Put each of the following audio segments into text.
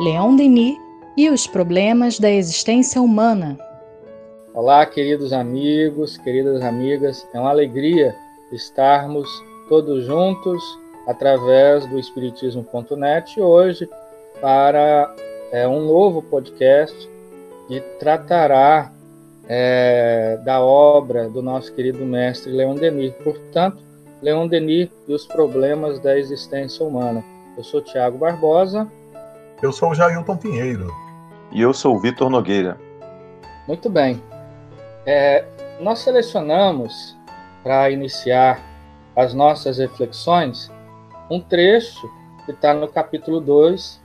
Leon Denis e os problemas da existência humana. Olá, queridos amigos, queridas amigas. É uma alegria estarmos todos juntos através do Espiritismo.net hoje para é, um novo podcast que tratará é, da obra do nosso querido mestre Leon Denis. Portanto, Leon Denis e os problemas da existência humana. Eu sou Tiago Barbosa. Eu sou o Jailton Pinheiro. E eu sou o Vitor Nogueira. Muito bem. É, nós selecionamos, para iniciar as nossas reflexões, um trecho que está no capítulo 2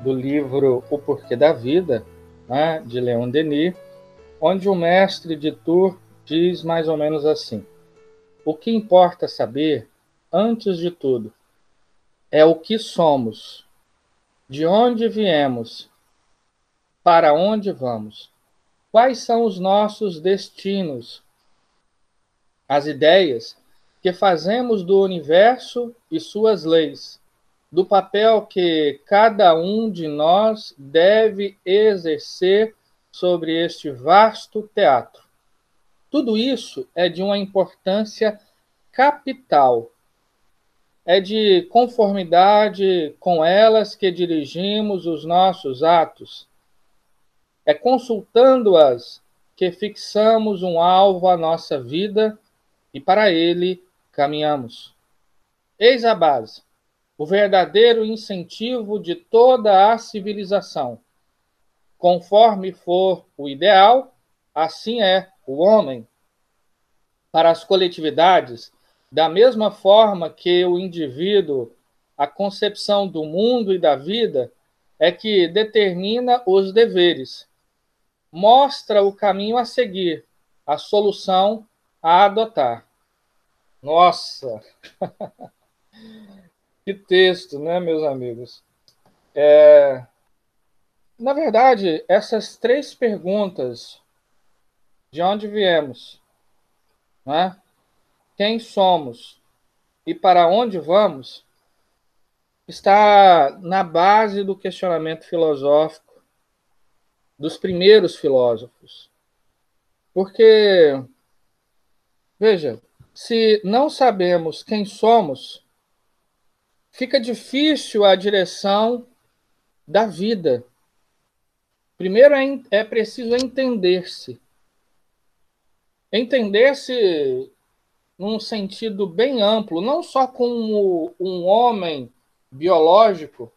do livro O Porquê da Vida, né, de Leon Denis, onde o mestre de Tours diz mais ou menos assim: O que importa saber, antes de tudo, é o que somos, de onde viemos, para onde vamos, quais são os nossos destinos, as ideias que fazemos do universo e suas leis, do papel que cada um de nós deve exercer sobre este vasto teatro. Tudo isso é de uma importância capital. É de conformidade com elas que dirigimos os nossos atos. É consultando-as que fixamos um alvo à nossa vida e para ele caminhamos. Eis a base, o verdadeiro incentivo de toda a civilização Conforme for o ideal, assim é o homem. Para as coletividades, da mesma forma que o indivíduo, a concepção do mundo e da vida é que determina os deveres, mostra o caminho a seguir, a solução a adotar. Nossa! que texto, né, meus amigos? É, na verdade, essas três perguntas, de onde viemos, né? Quem somos e para onde vamos, está na base do questionamento filosófico dos primeiros filósofos. Porque, veja, se não sabemos quem somos, fica difícil a direção da vida Primeiro é, é preciso entender-se. Entender-se num sentido bem amplo, não só como um homem biológico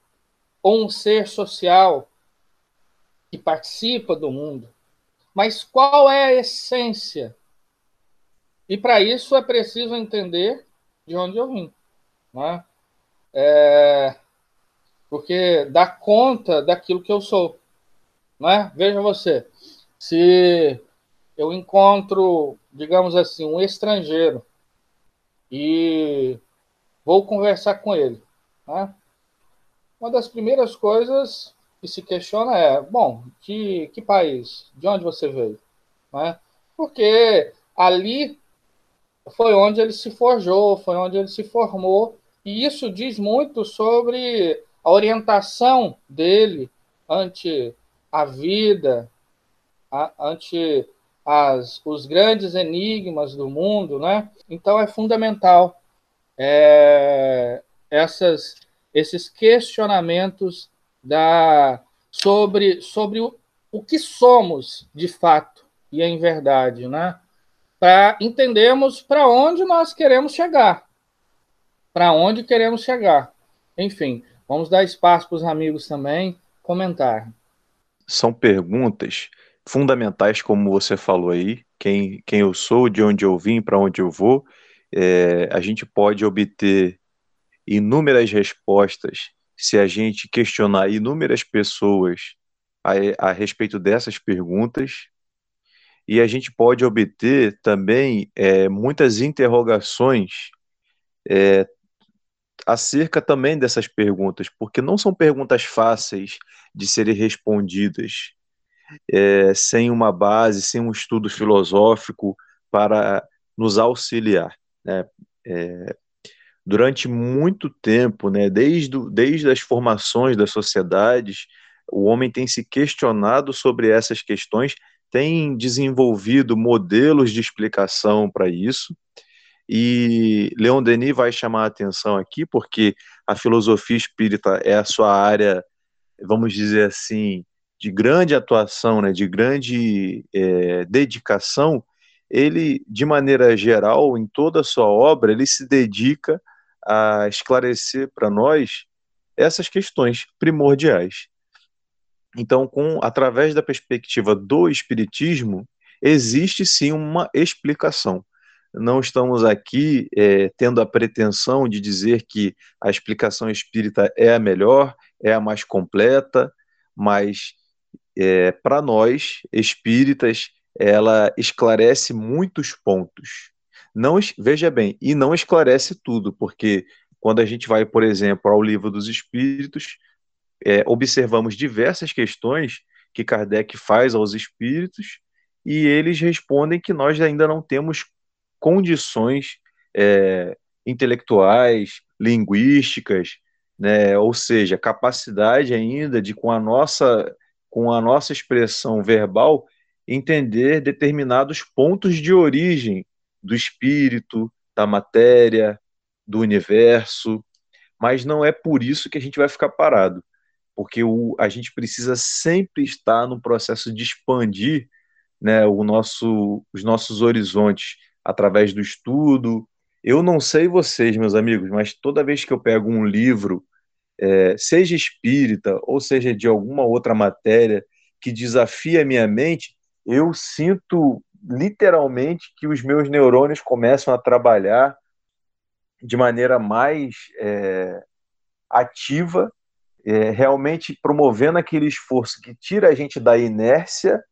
ou um ser social que participa do mundo, mas qual é a essência? E para isso é preciso entender de onde eu vim. Né? É, porque dá conta daquilo que eu sou. Né? Veja você, se eu encontro, digamos assim, um estrangeiro e vou conversar com ele, né? uma das primeiras coisas que se questiona é, bom, que, que país, de onde você veio? Né? Porque ali foi onde ele se forjou, foi onde ele se formou, e isso diz muito sobre a orientação dele ante a vida, a, ante as, os grandes enigmas do mundo, né? Então é fundamental é, essas, esses questionamentos da, sobre, sobre o, o que somos de fato e em verdade, né? Para entendermos para onde nós queremos chegar, para onde queremos chegar. Enfim, vamos dar espaço para os amigos também comentar são perguntas fundamentais, como você falou aí, quem, quem eu sou, de onde eu vim, para onde eu vou. É, a gente pode obter inúmeras respostas se a gente questionar inúmeras pessoas a, a respeito dessas perguntas. E a gente pode obter também é, muitas interrogações é, acerca também dessas perguntas, porque não são perguntas fáceis de serem respondidas é, sem uma base, sem um estudo filosófico para nos auxiliar. Né? É, durante muito tempo, né, desde, desde as formações das sociedades, o homem tem se questionado sobre essas questões, tem desenvolvido modelos de explicação para isso. E Leon Denis vai chamar a atenção aqui, porque a filosofia espírita é a sua área, vamos dizer assim, de grande atuação, né, de grande é, dedicação. Ele, de maneira geral, em toda a sua obra, ele se dedica a esclarecer para nós essas questões primordiais. Então, com através da perspectiva do espiritismo, existe sim uma explicação. Não estamos aqui é, tendo a pretensão de dizer que a explicação espírita é a melhor, é a mais completa, mas é, para nós espíritas ela esclarece muitos pontos. Não veja bem e não esclarece tudo, porque quando a gente vai, por exemplo, ao livro dos Espíritos, é, observamos diversas questões que Kardec faz aos espíritos e eles respondem que nós ainda não temos condições é, intelectuais, linguísticas, né, ou seja, capacidade ainda de com a nossa com a nossa expressão verbal entender determinados pontos de origem do espírito, da matéria, do universo, mas não é por isso que a gente vai ficar parado, porque o, a gente precisa sempre estar no processo de expandir né, o nosso, os nossos horizontes através do estudo. Eu não sei vocês, meus amigos, mas toda vez que eu pego um livro, é, seja espírita ou seja de alguma outra matéria que desafia a minha mente, eu sinto literalmente que os meus neurônios começam a trabalhar de maneira mais é, ativa, é, realmente promovendo aquele esforço que tira a gente da inércia,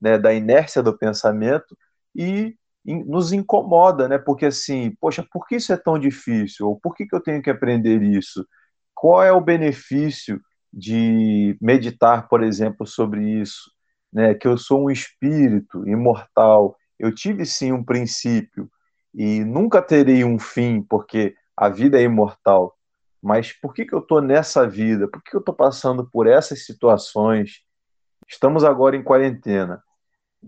né, da inércia do pensamento e nos incomoda, né? Porque assim, poxa, por que isso é tão difícil? Ou por que, que eu tenho que aprender isso? Qual é o benefício de meditar, por exemplo, sobre isso? Né? Que eu sou um espírito imortal. Eu tive sim um princípio e nunca terei um fim, porque a vida é imortal. Mas por que, que eu estou nessa vida? Por que, que eu estou passando por essas situações? Estamos agora em quarentena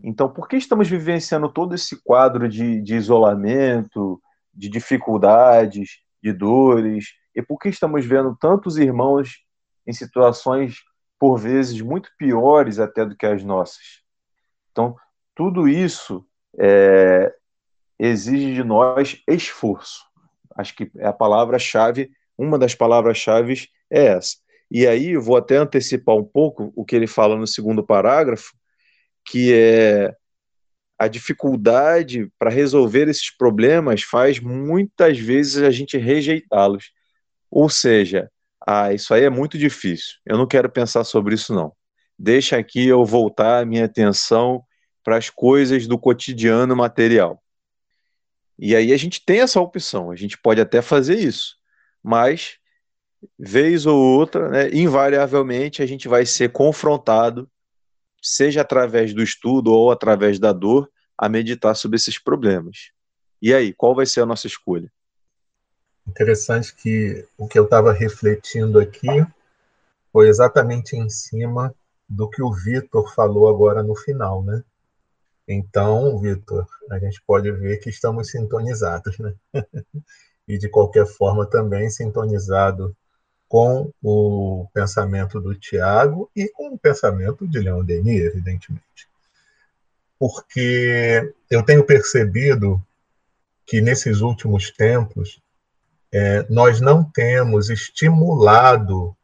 então, por que estamos vivenciando todo esse quadro de, de isolamento, de dificuldades, de dores? E por que estamos vendo tantos irmãos em situações, por vezes, muito piores até do que as nossas? Então, tudo isso é, exige de nós esforço. Acho que é a palavra-chave, uma das palavras-chave é essa. E aí eu vou até antecipar um pouco o que ele fala no segundo parágrafo, que é a dificuldade para resolver esses problemas faz muitas vezes a gente rejeitá-los. Ou seja, ah, isso aí é muito difícil. Eu não quero pensar sobre isso não. Deixa aqui eu voltar a minha atenção para as coisas do cotidiano material. E aí a gente tem essa opção, a gente pode até fazer isso, mas vez ou outra, né, invariavelmente a gente vai ser confrontado seja através do estudo ou através da dor, a meditar sobre esses problemas. E aí, qual vai ser a nossa escolha? Interessante que o que eu estava refletindo aqui foi exatamente em cima do que o Vitor falou agora no final, né? Então, Vitor, a gente pode ver que estamos sintonizados, né? e de qualquer forma também sintonizado com o pensamento do Tiago e com o pensamento de Leon Denis, evidentemente. Porque eu tenho percebido que nesses últimos tempos é, nós não temos estimulado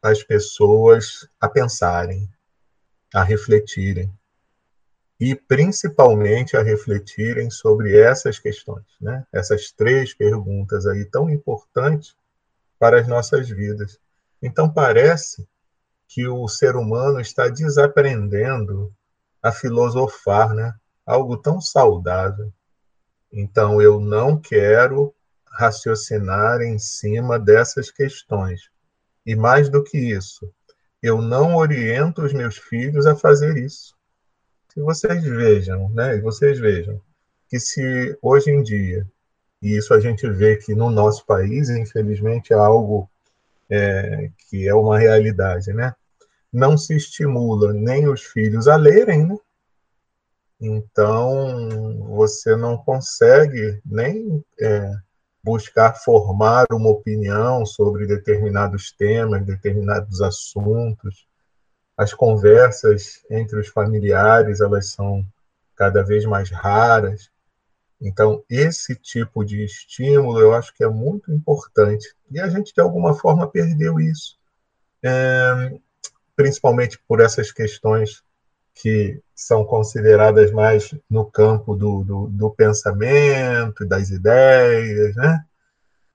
as pessoas a pensarem, a refletirem e principalmente a refletirem sobre essas questões, né? Essas três perguntas aí tão importantes para as nossas vidas. Então, parece que o ser humano está desaprendendo a filosofar, né? Algo tão saudável. Então, eu não quero raciocinar em cima dessas questões. E mais do que isso, eu não oriento os meus filhos a fazer isso. Se vocês vejam, né? Vocês vejam que se hoje em dia e isso a gente vê que no nosso país, infelizmente, é algo é, que é uma realidade, né? não se estimula nem os filhos a lerem, né? Então, você não consegue nem é, buscar formar uma opinião sobre determinados temas, determinados assuntos. As conversas entre os familiares, elas são cada vez mais raras. Então, esse tipo de estímulo eu acho que é muito importante. E a gente, de alguma forma, perdeu isso. É, principalmente por essas questões que são consideradas mais no campo do, do, do pensamento, das ideias, né?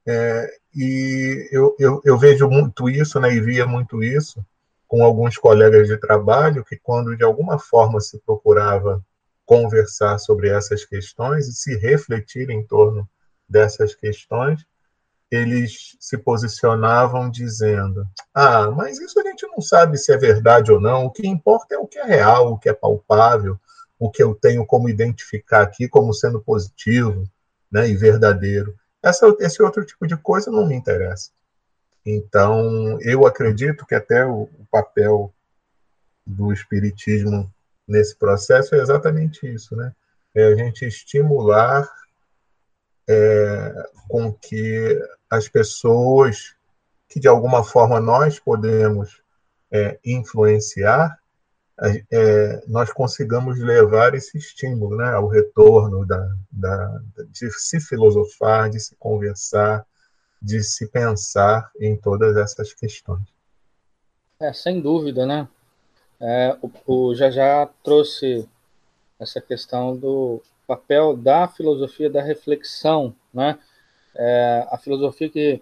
É, e eu, eu, eu, vejo muito isso, né, e via muito isso com alguns colegas de trabalho, que quando de alguma forma se procurava conversar sobre essas questões e se refletir em torno dessas questões, eles se posicionavam dizendo: ah, mas isso a gente não sabe se é verdade ou não, o que importa é o que é real, o que é palpável, o que eu tenho como identificar aqui como sendo positivo né, e verdadeiro. Essa, esse outro tipo de coisa não me interessa. Então, eu acredito que até o, o papel do Espiritismo nesse processo é exatamente isso, né? É a gente estimular é, com que as pessoas que de alguma forma nós podemos é, influenciar, é, nós consigamos levar esse estímulo né, ao retorno da, da, de se filosofar, de se conversar, de se pensar em todas essas questões. É, sem dúvida, né? É, o, o já já trouxe essa questão do papel da filosofia da reflexão, né? É, a filosofia que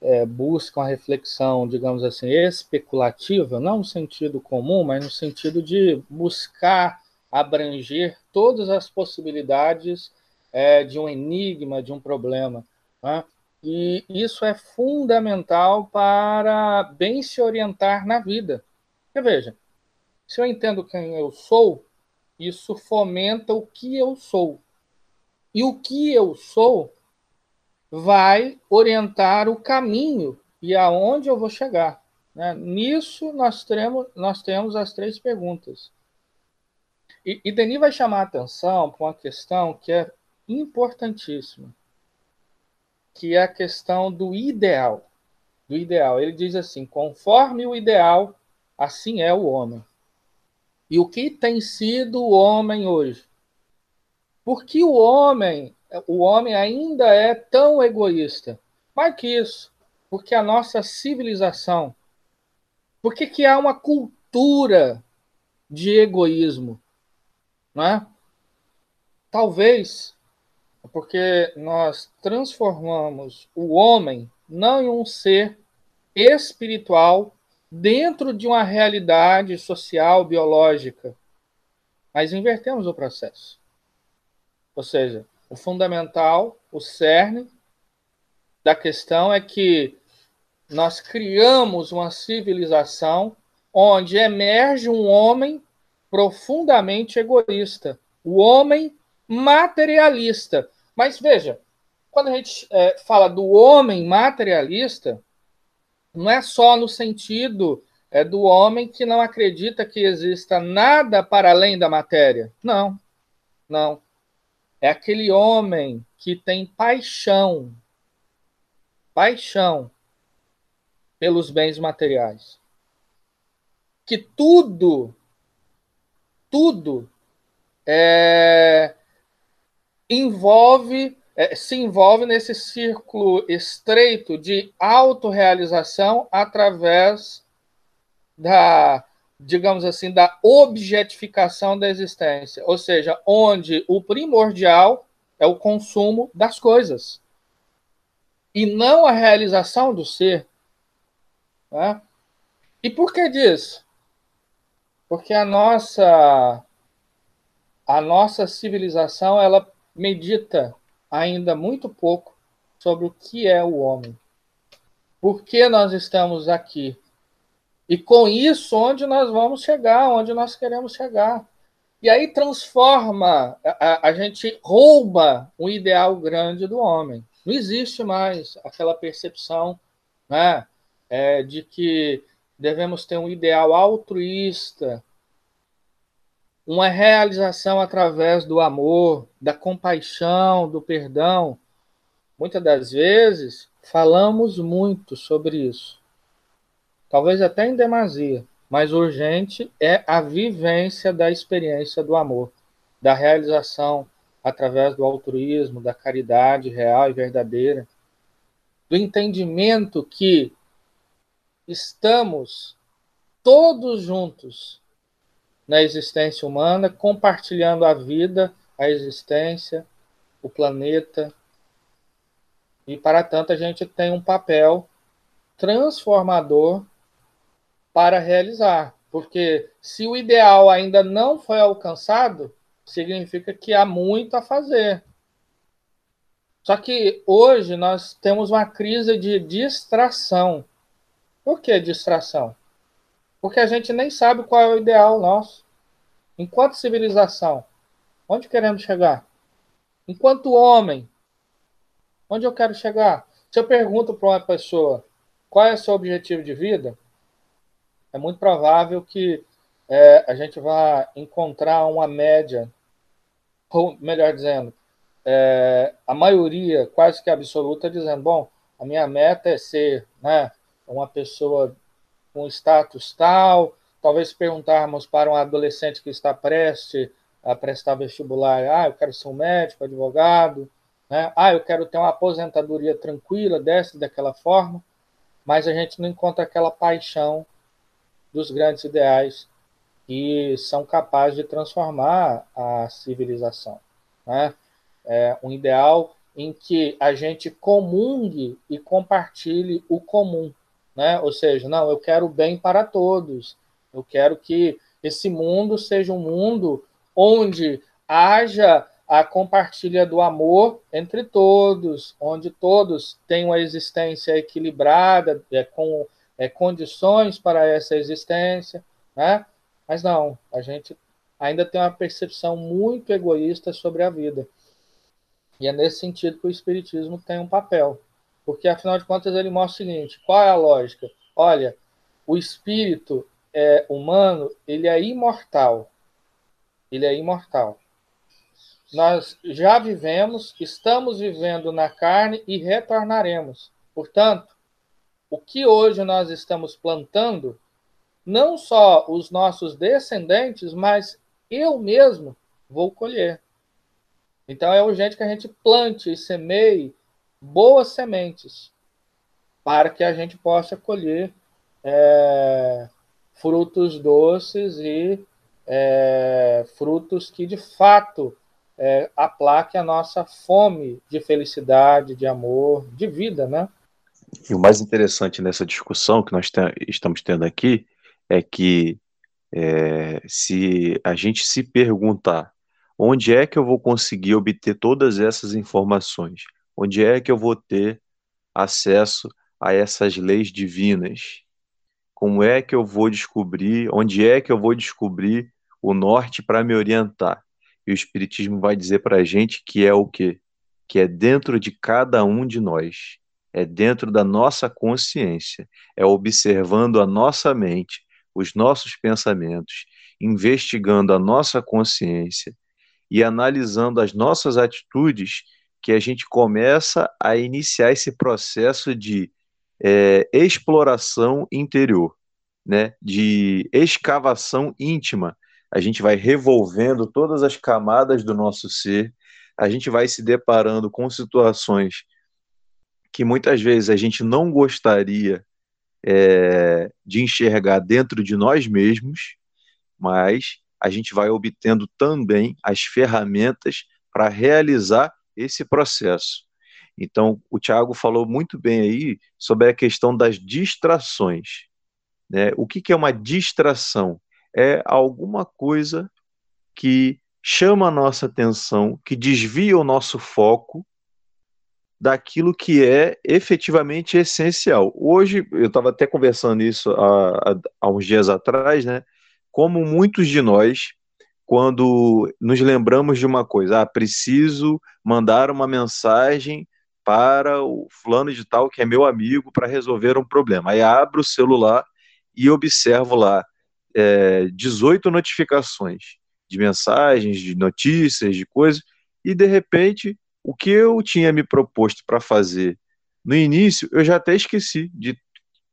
é, busca uma reflexão, digamos assim, especulativa, não no sentido comum, mas no sentido de buscar abranger todas as possibilidades é, de um enigma, de um problema. Né? E isso é fundamental para bem se orientar na vida. Porque veja, se eu entendo quem eu sou, isso fomenta o que eu sou. E o que eu sou vai orientar o caminho e aonde eu vou chegar. Né? Nisso nós temos, nós temos as três perguntas. E, e Denis vai chamar a atenção para uma questão que é importantíssima, que é a questão do ideal. Do ideal. Ele diz assim: conforme o ideal, assim é o homem. E o que tem sido o homem hoje? Por que o homem, o homem ainda é tão egoísta? Mais que isso, porque a nossa civilização, por que, há uma cultura de egoísmo? Não é? Talvez porque nós transformamos o homem não em um ser espiritual dentro de uma realidade social, biológica, mas invertemos o processo. Ou seja, o fundamental, o cerne da questão é que nós criamos uma civilização onde emerge um homem profundamente egoísta, o homem materialista. Mas veja, quando a gente é, fala do homem materialista, não é só no sentido é, do homem que não acredita que exista nada para além da matéria. Não, não. É aquele homem que tem paixão, paixão pelos bens materiais. Que tudo, tudo é, envolve é, se envolve nesse círculo estreito de autorrealização através da, digamos assim, da objetificação da existência, ou seja, onde o primordial é o consumo das coisas e não a realização do ser. Né? E por que disso? Porque a nossa a nossa civilização ela medita ainda muito pouco sobre o que é o homem. Por que nós estamos aqui? E com isso, onde nós vamos chegar, onde nós queremos chegar. E aí transforma, a, a gente rouba o ideal grande do homem. Não existe mais aquela percepção né, é, de que devemos ter um ideal altruísta, uma realização através do amor, da compaixão, do perdão. Muitas das vezes falamos muito sobre isso, talvez até em demasia, mas urgente é a vivência da experiência do amor, da realização através do altruísmo, da caridade real e verdadeira, do entendimento que estamos todos juntos na existência humana, compartilhando a vida, a existência, o planeta. E para tanto a gente tem um papel transformador para realizar, porque se o ideal ainda não foi alcançado, significa que há muito a fazer. Só que hoje nós temos uma crise de distração. Por que distração? Porque a gente nem sabe qual é o ideal nosso. Enquanto civilização, onde queremos chegar? Enquanto homem, onde eu quero chegar? Se eu pergunto para uma pessoa qual é o seu objetivo de vida, é muito provável que é, a gente vá encontrar uma média, ou melhor dizendo, é, a maioria quase que absoluta dizendo, bom, a minha meta é ser né, uma pessoa com status tal, talvez perguntarmos para um adolescente que está prestes a prestar vestibular, ah, eu quero ser um médico, advogado, né? ah, eu quero ter uma aposentadoria tranquila, dessa daquela forma, mas a gente não encontra aquela paixão dos grandes ideais que são capazes de transformar a civilização. Né? É um ideal em que a gente comungue e compartilhe o comum, né? Ou seja, não, eu quero bem para todos. Eu quero que esse mundo seja um mundo onde haja a compartilha do amor entre todos, onde todos tenham a existência equilibrada, é, com é, condições para essa existência, né? Mas não, a gente ainda tem uma percepção muito egoísta sobre a vida. E é nesse sentido que o Espiritismo tem um papel. Porque, afinal de contas, ele mostra o seguinte: qual é a lógica? Olha, o espírito é, humano ele é imortal. Ele é imortal. Nós já vivemos, estamos vivendo na carne e retornaremos. Portanto, o que hoje nós estamos plantando, não só os nossos descendentes, mas eu mesmo vou colher. Então é urgente que a gente plante e semeie boas sementes para que a gente possa colher é, frutos doces e é, frutos que de fato é, a nossa fome de felicidade, de amor, de vida, né? E o mais interessante nessa discussão que nós estamos tendo aqui é que é, se a gente se perguntar onde é que eu vou conseguir obter todas essas informações, onde é que eu vou ter acesso a essas leis divinas, como é que eu vou descobrir, onde é que eu vou descobrir o norte para me orientar? E o Espiritismo vai dizer para a gente que é o quê? Que é dentro de cada um de nós, é dentro da nossa consciência, é observando a nossa mente, os nossos pensamentos, investigando a nossa consciência e analisando as nossas atitudes que a gente começa a iniciar esse processo de é, exploração interior, né, de escavação íntima. A gente vai revolvendo todas as camadas do nosso ser, a gente vai se deparando com situações que muitas vezes a gente não gostaria é, de enxergar dentro de nós mesmos, mas a gente vai obtendo também as ferramentas para realizar esse processo. Então, o Tiago falou muito bem aí sobre a questão das distrações. Né? O que, que é uma distração? É alguma coisa que chama a nossa atenção, que desvia o nosso foco daquilo que é efetivamente essencial. Hoje, eu estava até conversando isso há, há, uns dias atrás, né? Como muitos de nós quando nos lembramos de uma coisa, ah, preciso mandar uma mensagem para o fulano de tal que é meu amigo para resolver um problema. Aí abro o celular e observo lá é, 18 notificações de mensagens, de notícias, de coisas, e de repente o que eu tinha me proposto para fazer no início, eu já até esqueci, de,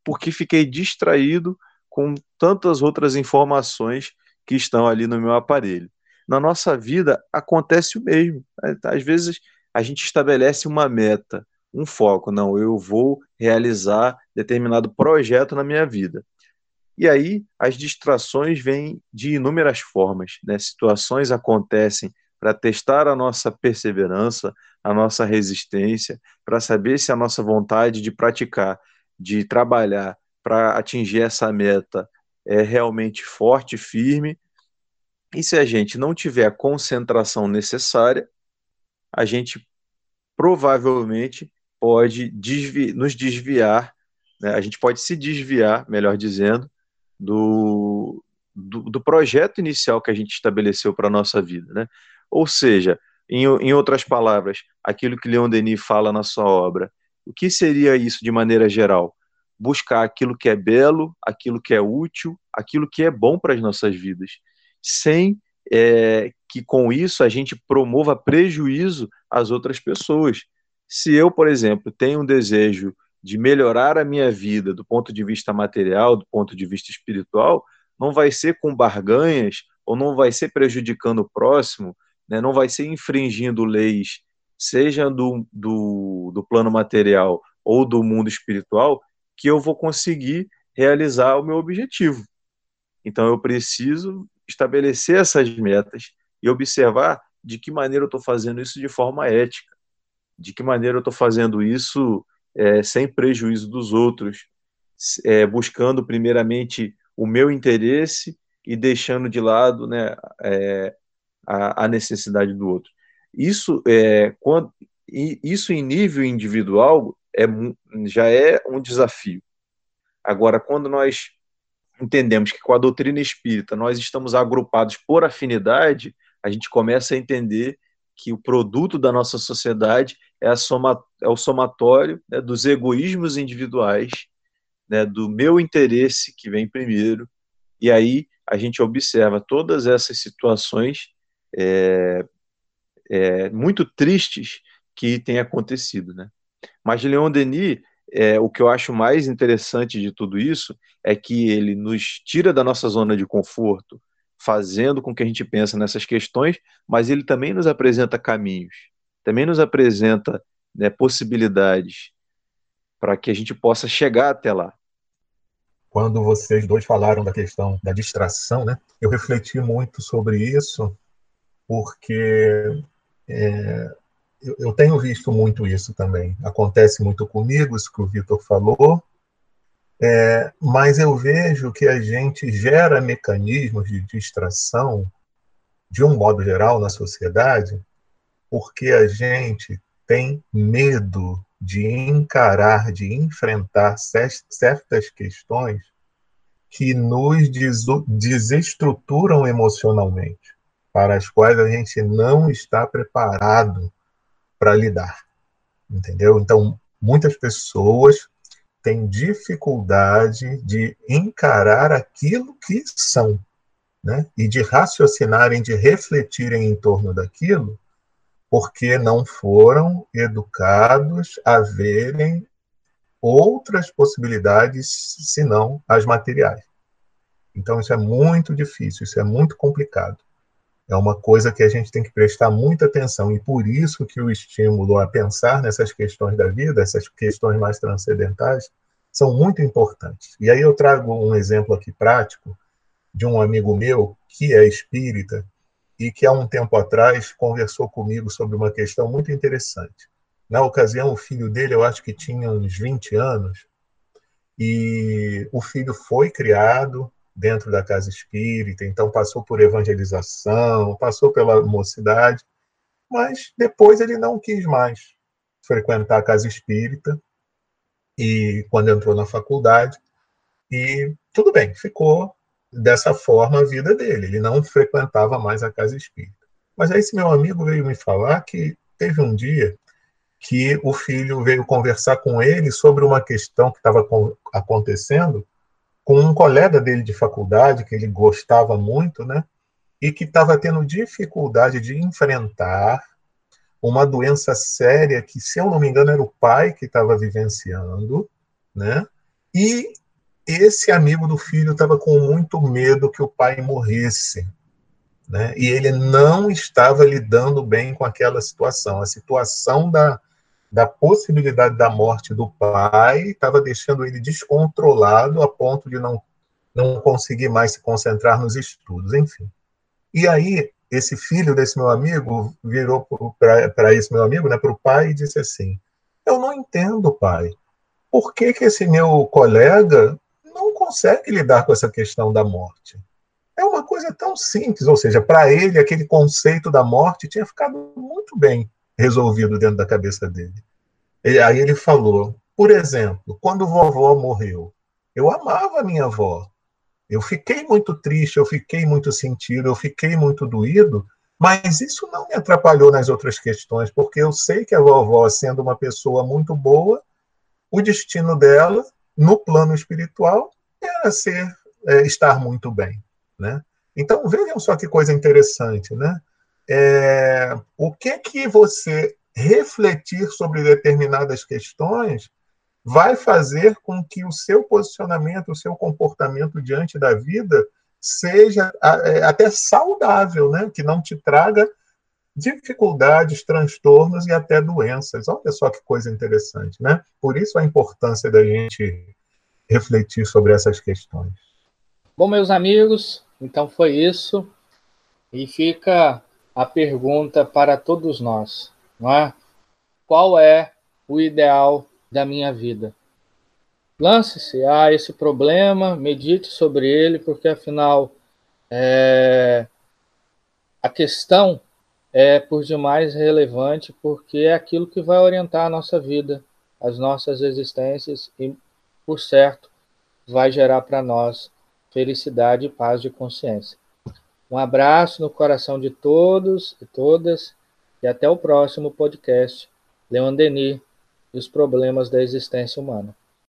porque fiquei distraído com tantas outras informações que estão ali no meu aparelho. Na nossa vida acontece o mesmo. Às vezes a gente estabelece uma meta, um foco, não, eu vou realizar determinado projeto na minha vida. E aí as distrações vêm de inúmeras formas, né? Situações acontecem para testar a nossa perseverança, a nossa resistência, para saber se a nossa vontade de praticar, de trabalhar para atingir essa meta é realmente forte, firme. E se a gente não tiver a concentração necessária, a gente provavelmente pode desvi nos desviar, né? a gente pode se desviar, melhor dizendo, do, do, do projeto inicial que a gente estabeleceu para a nossa vida. Né? Ou seja, em, em outras palavras, aquilo que Leon Denis fala na sua obra, o que seria isso de maneira geral? Buscar aquilo que é belo, aquilo que é útil, aquilo que é bom para as nossas vidas, sem é, que com isso a gente promova prejuízo às outras pessoas. Se eu, por exemplo, tenho um desejo de melhorar a minha vida do ponto de vista material, do ponto de vista espiritual, não vai ser com barganhas ou não vai ser prejudicando o próximo, né, não vai ser infringindo leis, seja do, do, do plano material ou do mundo espiritual, que eu vou conseguir realizar o meu objetivo. Então eu preciso estabelecer essas metas e observar de que maneira eu estou fazendo isso de forma ética, de que maneira eu estou fazendo isso é, sem prejuízo dos outros, é, buscando primeiramente o meu interesse e deixando de lado né, é, a, a, necessidade do outro. Isso, é, quando, isso em nível individual é, já é um desafio. Agora, quando nós entendemos que com a doutrina espírita nós estamos agrupados por afinidade, a gente começa a entender que o produto da nossa sociedade é, soma, é o somatório né, dos egoísmos individuais, né, do meu interesse que vem primeiro, e aí a gente observa todas essas situações é, é, muito tristes que têm acontecido. Né? Mas Leon Denis, é, o que eu acho mais interessante de tudo isso é que ele nos tira da nossa zona de conforto, fazendo com que a gente pense nessas questões, mas ele também nos apresenta caminhos, também nos apresenta né, possibilidades para que a gente possa chegar até lá. Quando vocês dois falaram da questão da distração, né, eu refleti muito sobre isso, porque é, eu, eu tenho visto muito isso também. Acontece muito comigo, isso que o Vitor falou, é, mas eu vejo que a gente gera mecanismos de distração, de um modo geral, na sociedade, porque a gente tem medo de encarar, de enfrentar certas questões que nos desestruturam emocionalmente, para as quais a gente não está preparado para lidar. Entendeu? Então, muitas pessoas têm dificuldade de encarar aquilo que são, né? E de raciocinarem, de refletirem em torno daquilo, porque não foram educados a verem outras possibilidades senão as materiais. Então isso é muito difícil, isso é muito complicado. É uma coisa que a gente tem que prestar muita atenção e por isso que o estímulo a pensar nessas questões da vida, essas questões mais transcendentais, são muito importantes. E aí eu trago um exemplo aqui prático de um amigo meu que é espírita e que há um tempo atrás conversou comigo sobre uma questão muito interessante. Na ocasião, o filho dele, eu acho que tinha uns 20 anos, e o filho foi criado dentro da casa espírita, então passou por evangelização, passou pela mocidade, mas depois ele não quis mais frequentar a casa espírita e quando entrou na faculdade e tudo bem, ficou dessa forma a vida dele. Ele não frequentava mais a casa espírita. Mas aí esse meu amigo veio me falar que teve um dia que o filho veio conversar com ele sobre uma questão que estava acontecendo com um colega dele de faculdade, que ele gostava muito, né? E que estava tendo dificuldade de enfrentar uma doença séria que, se eu não me engano, era o pai que estava vivenciando, né? E esse amigo do filho estava com muito medo que o pai morresse, né? E ele não estava lidando bem com aquela situação. A situação da, da possibilidade da morte do pai estava deixando ele descontrolado a ponto de não, não conseguir mais se concentrar nos estudos, enfim. E aí, esse filho desse meu amigo virou para esse meu amigo, né, para o pai, e disse assim: Eu não entendo, pai. Por que, que esse meu colega não consegue lidar com essa questão da morte? É uma coisa tão simples, ou seja, para ele, aquele conceito da morte tinha ficado muito bem resolvido dentro da cabeça dele. E aí ele falou, por exemplo, quando vovó morreu, eu amava minha avó. Eu fiquei muito triste, eu fiquei muito sentido, eu fiquei muito doído, mas isso não me atrapalhou nas outras questões, porque eu sei que a vovó, sendo uma pessoa muito boa, o destino dela, no plano espiritual, era ser, é, estar muito bem. Né? Então, vejam só que coisa interessante. Né? É, o que que você refletir sobre determinadas questões vai fazer com que o seu posicionamento, o seu comportamento diante da vida seja é, até saudável, né? que não te traga dificuldades, transtornos e até doenças. Olha só que coisa interessante, né? Por isso a importância da gente refletir sobre essas questões. Bom, meus amigos, então foi isso. E fica a pergunta para todos nós, não é? Qual é o ideal da minha vida? Lance-se a esse problema, medite sobre ele, porque afinal é... a questão é por demais relevante, porque é aquilo que vai orientar a nossa vida, as nossas existências e, por certo, vai gerar para nós felicidade e paz de consciência. Um abraço no coração de todos e todas e até o próximo podcast. Leon Denis e os problemas da existência humana.